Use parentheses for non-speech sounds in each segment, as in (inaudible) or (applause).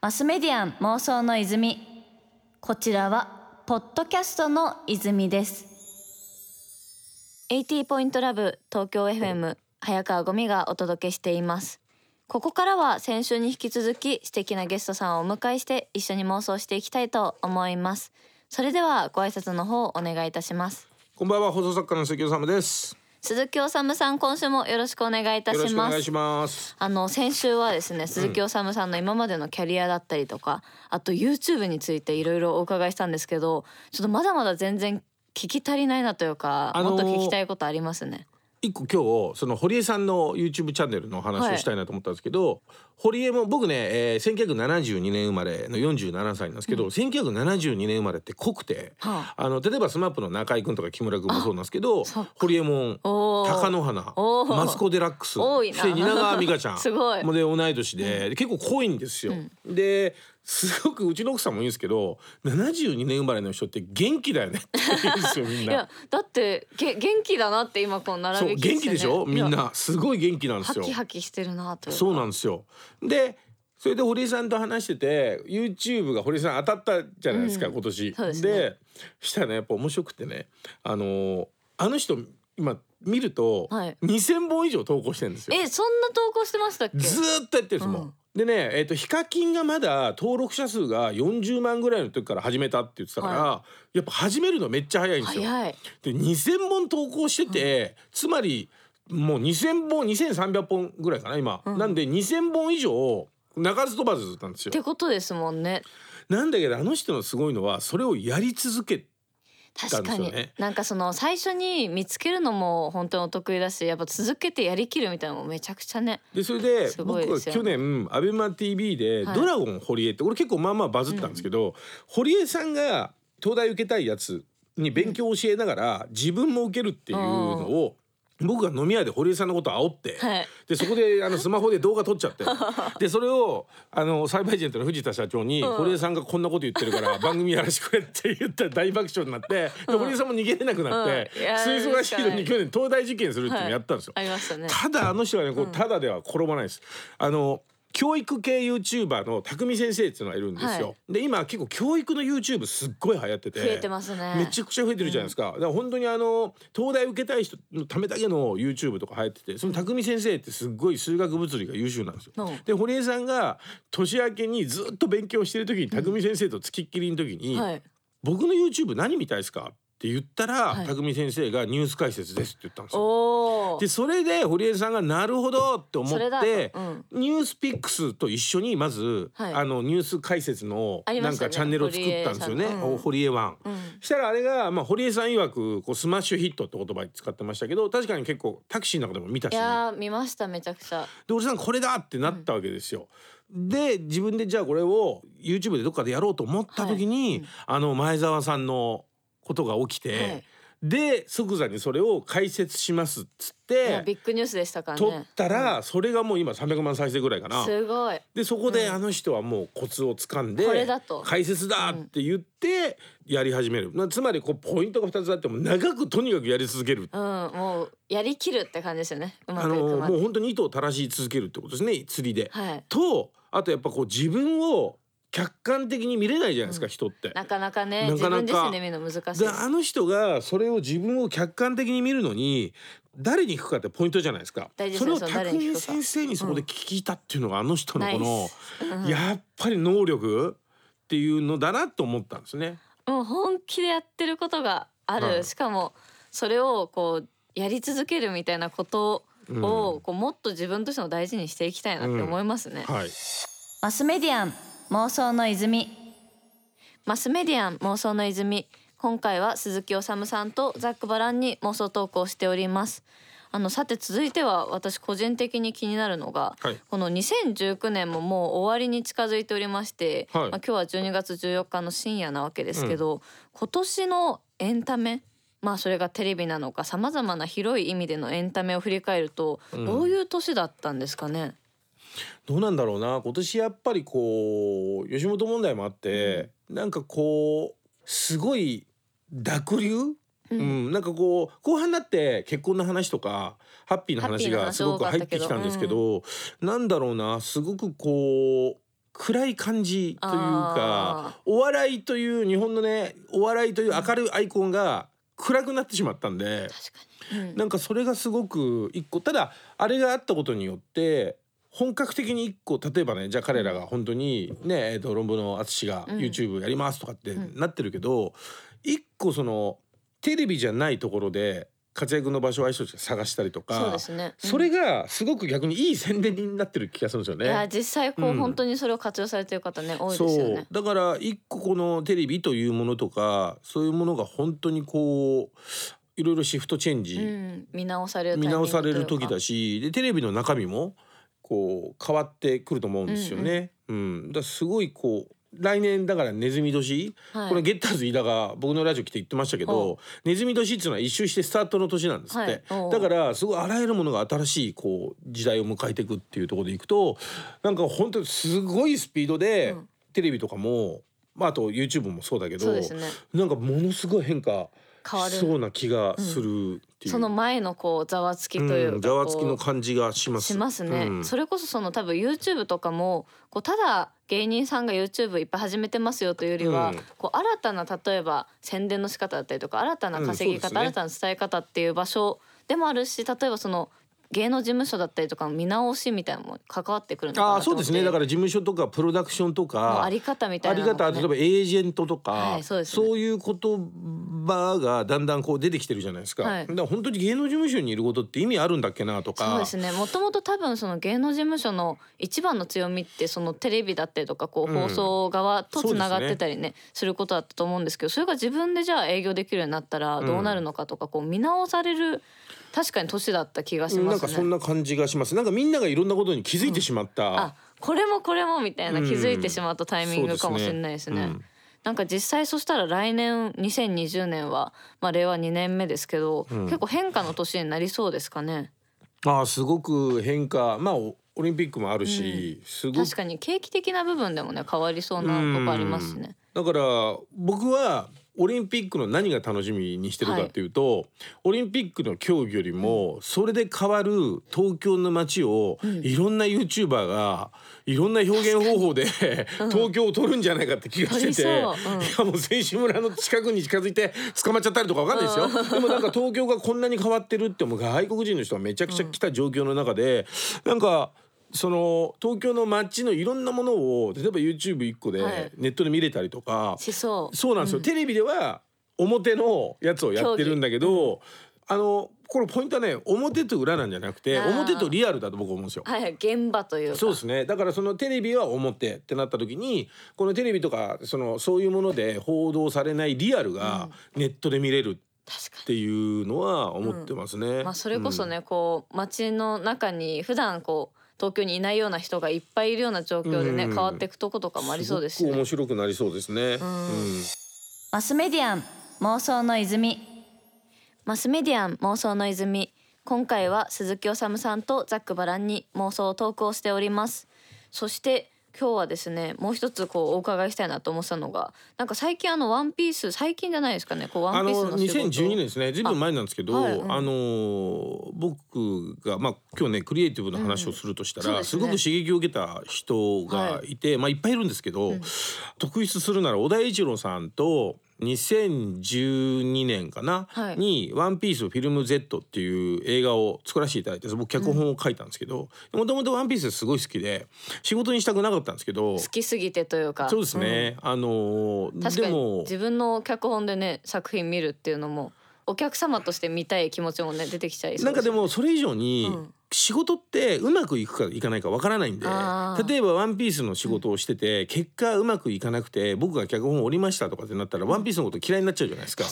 マスメディアン妄想の泉。こちらはポッドキャストの泉です。80ポイントラブ東京 FM 早川ゴミがお届けしています。ここからは先週に引き続き素敵なゲストさんをお迎えして一緒に妄想していきたいと思います。それではご挨拶の方お願いいたします。こんばんは放送作家の関尾です鈴木おさむさん今週もよろしくお願いいたします。お願いします。あの先週はですね鈴木おさむさんの今までのキャリアだったりとか、うん、あと YouTube についていろいろお伺いしたんですけどちょっとまだまだ全然聞き足りないなというか、あのー、もっと聞きたいことありますね一個今日その堀江さんの YouTube チャンネルの話をしたいなと思ったんですけど、はい、堀江も僕ね、えー、1972年生まれの47歳なんですけど、うん、1972年生まれって濃くて、はあ、あの例えば SMAP の中居君とか木村君もそうなんですけど堀江門貴乃花マツコ・デラックスそして蜷川美香ちゃん (laughs) すごい。同い年で、うん、結構濃いんですよ。うん、ですごくうちの奥さんも言うんですけど72年生まれの人って元気だよねって言うんですよみんな。いやだってげ元気だなって今こう並び、ね、元気でしょ？みんなすごい元気なんですよ。ハキハキしてるなとそうなんですよ。でそれで堀井さんと話してて YouTube が堀井さん当たったじゃないですか、うん、今年。で、ね、したらねやっぱ面白くてねあのあの人今見ると、はい、2,000本以上投稿してるんですよ。えそんな投稿してましたっけ？ずっとやってるんですもん。うんでね、えーと、ヒカキンがまだ登録者数が40万ぐらいの時から始めたって言ってたから、はい、やっぱ始めるのめっちゃ早いんですよ。で2,000本投稿してて、うん、つまりもう2,000本2,300本ぐらいかな今、うん、なんで2,000本以上鳴かず飛ばずなんですよ。ってことですもんね。なんだけどあの人のすごいのはそれをやり続け確かに、ね、なんかその最初に見つけるのも本当にお得意だしやっぱ続けてやりきるみたいなのもめちゃくちゃねでそれで僕は去年アベマ t v で「ドラゴン堀江」ってこれ結構まあまあバズったんですけど、うん、堀江さんが東大受けたいやつに勉強を教えながら自分も受けるっていうのを僕が飲み屋で堀江さんのことを煽って、はい、でそこであのスマホで動画撮っちゃってでそれをあのサイバーエージェントの藤田社長に、堀江さんがこんなこと言ってるから番組やらしてくれって言ったら大爆笑になって、で堀江さんも逃げれなくなって、吹奏楽シードに。去年東大受験するっていうのやったんですよ。はい。ね、ただあの人はねこうただでは転ばないです。あの教育系 YouTuber の匠先生っていうのがいるんですよ。はい、で今結構教育の YouTube すっごい流行ってて増えてますねめちゃくちゃ増えてるじゃないですか。うん、だから本当にあの東大受けたい人のためだけの YouTube とか流行っててその匠先生ってすっごい数学物理が優秀なんですよ。うん、で堀江さんが年明けにずっと勉強してる時に匠先生とつきっきりの時に、うんはい、僕の YouTube 何見たいですか？って言ったら、はい、匠先生がニュース解説ですって言ったんですよ。でそれで堀江さんがなるほどって思って、うん、 NewsPicks と一緒にまず、はい、あのニュース解説のなんかチャンネルを作ったんですよね。堀江ワン。うん、したらあれがまあ堀江さん曰くこうスマッシュヒットって言葉使ってましたけど確かに結構タクシーの中でも見たし。いや見ましためちゃくちゃ。で堀江さんこれだってなったわけですよ。うん、で自分でじゃあこれを YouTube でどっかでやろうと思った時に、はい、あの前澤さんのことが起きて、はい、で即座にそれを解説しますっつってビッグニュースでしたからね。撮ったら、それがもう今300万再生ぐらいかな。すごい。でそこであの人はもうコツをつかんで、解説だって言ってやり始める、つまりこうポイントが2つあっても長くとにかくやり続ける、うん、もうやりきるって感じですよね。あのもう本当に糸を垂らし続けるってことですね。釣りで、はい、とあとやっぱこう自分を客観的に見れないじゃないですか、うん、人って。なかなかねなかなか。見るの難しい。であの人がそれを自分を客観的に見るのに誰に行くかってポイントじゃないですか。それを匠先生にそこで聞いたっていうのが、あの人のこの、うん、やっぱり能力っていうのだなと思ったんですね。もう本気でやってることがある、はい、しかもそれをこうやり続けるみたいなことを、こうもっと自分としても大事にしていきたいなって思いますね、はい、マスメディアン妄想の泉。マスメディアン妄想の泉。今回は鈴木おさむさんとザックバランに妄想投稿しております。あのさて続いては私個人的に気になるのが、はい、この2019年ももう終わりに近づいておりまして、はい、まあ、今日は12月14日の深夜なわけですけど、うん、今年のエンタメまあそれがテレビなのかさまざまな広い意味でのエンタメを振り返ると、どういう年だったんですかね、どうなんだろうな。今年やっぱりこう吉本問題もあって、うん、なんかこうすごい濁流？うん、なんかこう後半になって結婚の話とかハッピーな話がすごく入ってきたんですけど、うん、なんだろうな。すごくこう暗い感じというかお笑いという日本のねお笑いという明るいアイコンが暗くなってしまったんで、うん、なんかそれがすごく一個ただあれがあったことによって本格的に一個例えばねじゃあ彼らが本当にね、えー、と論文の淳が YouTube やりますとかってなってるけど、一個そのテレビじゃないところで活躍の場所を相性探したりとかそうですね、うん、それがすごく逆にいい宣伝になってる気がするんですよね。いや実際こう、うん、本当にそれを活用されてる方ね多いですよね。だから一個このテレビというものとかそういうものが本当にこういろいろシフトチェンジ、うん、見直される見直される時だしでテレビの中身もこう変わってくると思うんですよね。うん、うん、だすごいこう来年だからネズミ年、はい、これゲッターズ飯田が僕のラジオ来て言ってましたけどネズミ年っていうのは一周してスタートの年なんですって、はい、だからすごいあらゆるものが新しいこう時代を迎えていくっていうところでいくとなんか本当にすごいスピードで、テレビとかも、まあ、あと YouTube もそうだけど、ね、なんかものすごい変化変わる。そうな気がする、う。ん。その前のこうざわつきというか、ざわつきの感じがします。しますね、うん、それこそその多分 YouTube とかもこうただ芸人さんが YouTube いっぱい始めてますよというよりは、うん、こう新たな例えば宣伝の仕方だったりとか新たな稼ぎ方、ね、新たな伝え方っていう場所でもあるし例えばその芸能事務所だったりとか見直しみたいなのも関わってくるのあそうですね。だから事務所とかプロダクションとかあり方みたいな、ね、あり方例えばエージェントとか、はいそうね、そういう言葉がだんだんこう出てきてるじゃないですか、はい、だから本当に芸能事務所にいることって意味あるんだっけなとか。そうですね。もともと多分その芸能事務所の一番の強みってそのテレビだったりとかこう放送側とつながってたりねうんね、することだったと思うんですけどそれが自分でじゃあ営業できるようになったらどうなるのかとかこう見直される確かに年だった気がします、ね、なんかそんな感じがします。なんかみんながいろんなことに気づいてしまった、うん、あこれもこれもみたいな気づいてしまったタイミングかもしれないですね。うん、なんか実際そしたら来年2020年は、まあ、令和2年目ですけど、うん、結構変化の年になりそうですかね。あすごく変化。まあオリンピックもあるし、うん、確かに景気的な部分でもね変わりそうなとこありますね。だから僕はオリンピックの何が楽しみにしてるかっていうと、はい、オリンピックの競技よりもそれで変わる東京の街をいろんな YouTuber がいろんな表現方法で (laughs) 東京を取るんじゃないかって気がしてて、う。ん、いやもう選手村の近くに近づいて捕まっちゃったりとかわかんないですよ、でもなんか東京がこんなに変わってるってもう外国人の人がめちゃくちゃ来た状況の中で、なんかその東京の街のいろんなものを例えば YouTube1 個でネットで見れたりとか、はい、そう。そうなんですよ、うん、テレビでは表のやつをやってるんだけど、うん、あのこれポイントはね表と裏なんじゃなくて表とリアルだと僕思うんですよ。はい、現場というそうですね。だからそのテレビは表ってなった時にこのテレビとかそのそういうもので報道されないリアルがネットで見れる。っていうのは思ってますね。うん、まあそれこそね、こう街の中に普段こう東京にいないような人がいっぱいいるような状況でね、変わっていくとことかもありそうですし、ね、面白くなりそうですね、マスメディアン妄想の泉。マスメディアン妄想の泉。今回は鈴木治さんとザックバランに妄想トークをしております。そして今日はですねもう一つこうお伺いしたいなと思ったのがなんか最近あのワンピース最近じゃないですかねこうワンピースの仕事。あの2012年ですね。ずいぶん前なんですけどあはいうん、あの僕がまあ今日ねクリエイティブな話をするとしたら、うんすね、すごく刺激を受けた人がいて、はい、まあいっぱいいるんですけど、うん、特筆するなら小田栄一郎さんと2012年かな、はい、に「ワンピースフィルム Z」っていう映画を作らせていただいて僕脚本を書いたんですけどもともと「ワンピースすごい好きで仕事にしたくなかったんですけど好きすぎてというか。そうですね、うん、あの確かに自分の脚本でね作品見るっていうのもお客様として見たい気持ちもね出てきちゃいなんかでもそれ以上に、うん仕事ってうまくいくかいかないかわからないんで例えば「ワンピースの仕事をしてて、結果うまくいかなくて僕が脚本を折りましたとかってなったら「ワンピースのこと嫌いになっちゃうじゃないですか。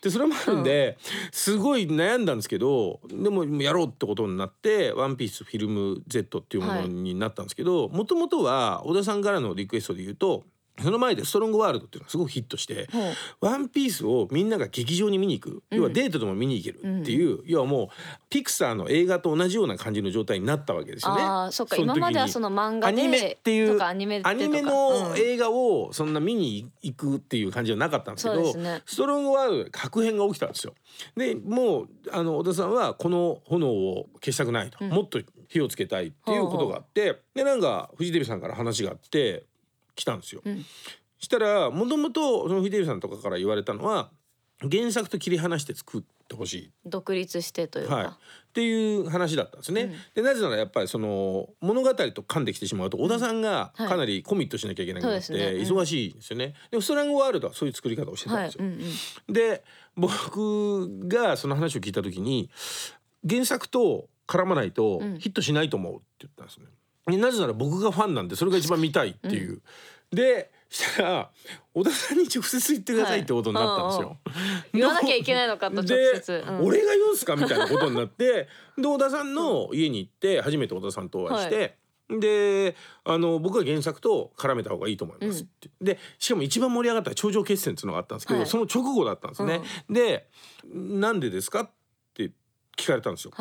でそれもあるんで、すごい悩んだんですけどでもやろうってことになって「ワンピースフィルム Z」っていうものになったんですけどもともとは小田さんからのリクエストで言うとその前で「ストロングワールド」っていうのがすごくヒットして「ワンピースをみんなが劇場に見に行く、要はデートでも見に行けるっていう、要はもうピクサーの映画と同じような感じの状態になったわけですよね。あそっか。今まではその漫画アニメっていうアニメアニメの映画をそんな見に行くっていう感じはなかったんですけど、ね、ストロングワールドで確変が起きたんですよ。でもうあの小田さんはこの炎を消したくないと、もっと火をつけたいっていうことがあってでなんかフジテレビさんから話があって来たんですよ。うん、したらもともとそのフジテレビさんとかから言われたのは原作と切り離して作ってほしい。独立してというか、はい、っていう話だったんですね。うん、でなぜならやっぱりその物語と噛んできてしまうと小田さんがかなりコミットしなきゃいけなくなって忙しいんですよね。でもストラングワールドはそういう作り方をしてたんですよ。はい。うんうん、で僕がその話を聞いた時に原作と絡まないとヒットしないと思うって言ったんですね。なぜなら僕がファンなんでそれが一番見たいっていう。うん、でしたら小田さんに直接言ってくださいってことになったんですよ。はい、言わなきゃいけないのかと直接、うん、俺が言うんすかみたいなことになってで小田さんの家に行って初めて小田さんとお会いして。はい、であの僕は原作と絡めた方がいいと思いますって、うん、でしかも一番盛り上がった頂上決戦っていうのがあったんですけど、はい、その直後だったんですね、うん、で「なんでですか?」って聞かれたんですよ、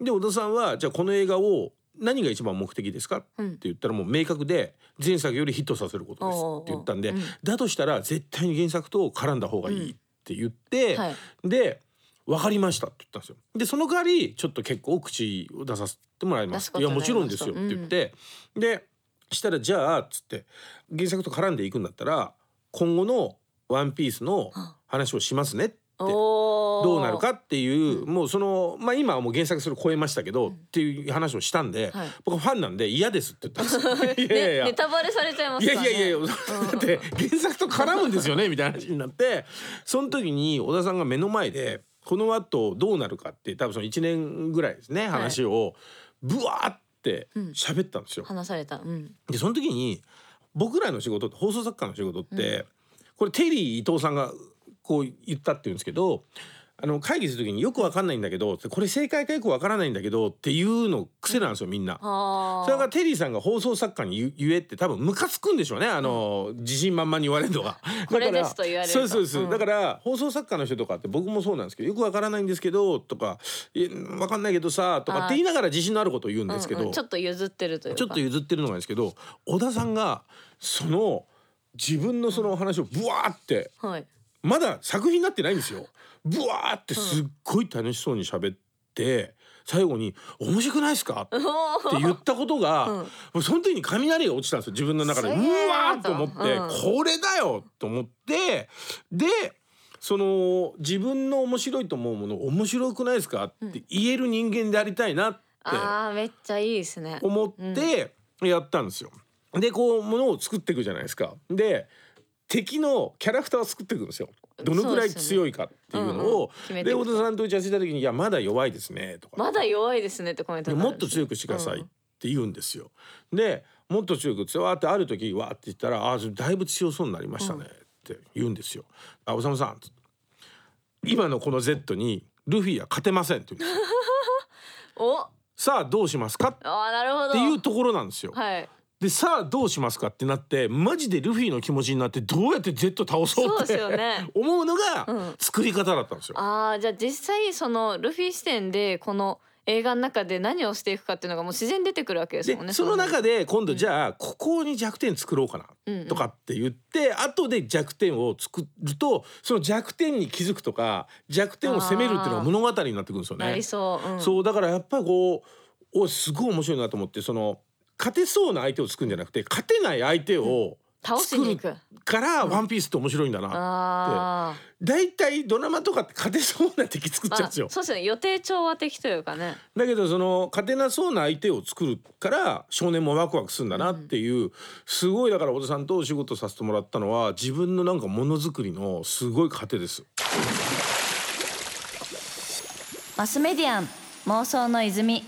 で小田さんはじゃあこの映画を何が一番目的ですか?」って言ったらもう明確で前作よりヒットさせることですって言ったんで、だとしたら絶対に原作と絡んだ方がいいって言って、で分かりましたって言ったんですよ。でその代わりちょっと結構口を出させてもらいます。いやもちろんですよって言って、でしたらじゃあっつって原作と絡んでいくんだったら今後の「ワンピースの話をしますねってどうなるかっていう、もうそのまあ今はもう原作それ超えましたけど、っていう話をしたんで、僕ファンなんで嫌ですって言ったんです (laughs) いやいやネタバレされちゃいますいやいやいやだって原作と絡むんですよねみたいな話になってその時に小田さんが目の前でこの後どうなるかって多分その1年ぐらいですね話をブワーって喋ったんですよ。話された、でその時に僕らの仕事って放送作家の仕事って、これテリー伊藤さんがこう言ったって言うんですけどあの会議する時によくわかんないんだけどこれ正解かよくわからないんだけどっていうの癖なんですよみんな。それがテリーさんが放送作家に言えって多分ムカつくんでしょうねあの、自信満々に言われるのが。(laughs) これですと言われるそうそうです、うん、だから放送作家の人とかって僕もそうなんですけどよくわからないんですけどとかわかんないけどさとかって言いながら自信のあることを言うんですけど、うんうん、ちょっと譲ってるというちょっと譲ってるのがですけど小田さんがその自分のその話をブワーって、はい、まだ作品になってないんですよ。ブワーってすっごい楽しそうに喋って、最後に「面白くないですか?」って言ったことが、うん、その時に雷が落ちたんですよ。自分の中で。うわーと思って、うん、これだよと思ってでその自分の面白いと思うもの面白くないですか？って言える人間でありたいなって、あめっちゃいいですね。思ってやったんですよ。でこうものを作っていくじゃないですか。で敵のキャラクターを作っていくんですよ。どのくらい強いかっていうのを。で,、ね。うんうん、太田さんと打ち合わせした時に「いやまだ弱いですね」とか「まだ弱いですね」ってコメントもっと強くしてくださいって言うんですよ。でもっと強く強ってある時わって言ったら「あだいぶ強そうになりましたね」って言うんですよ。あおさむさん。今のこの Z にルフィは勝てませんって言うんですよ。(laughs) お。さあどうしますか？あなるほど。っていうところなんですよ。はいでさあどうしますかってなってマジでルフィの気持ちになってどうやって Z 倒そうって、ね、(laughs) 思うのが作り方だったんですよ。うん、あじゃあ実際そのルフィ視点でこの映画の中で何をしていくかっていうのがもう自然出てくるわけですもんね。その中で今度じゃあここに弱点作ろうかなとかって言って、後で弱点を作るとその弱点に気づくとか弱点を責めるっていうのが物語になってくるんですよね。そう、うん、そうだからやっぱりこうおすごい面白いなと思ってその勝てそうな相手を作るんじゃなくて勝てない相手を作るから「ワンピースって面白いんだなって。大体ドラマとかって勝てそうな敵作っちゃうんですよ。そうですね。予定調和的というかね。だけどその勝てなそうな相手を作るから少年もワクワクするんだなっていう、うん、すごいだから小田さんとお仕事させてもらったのは自分のなんかものづくりのすごい糧です。マスメディアン妄想の泉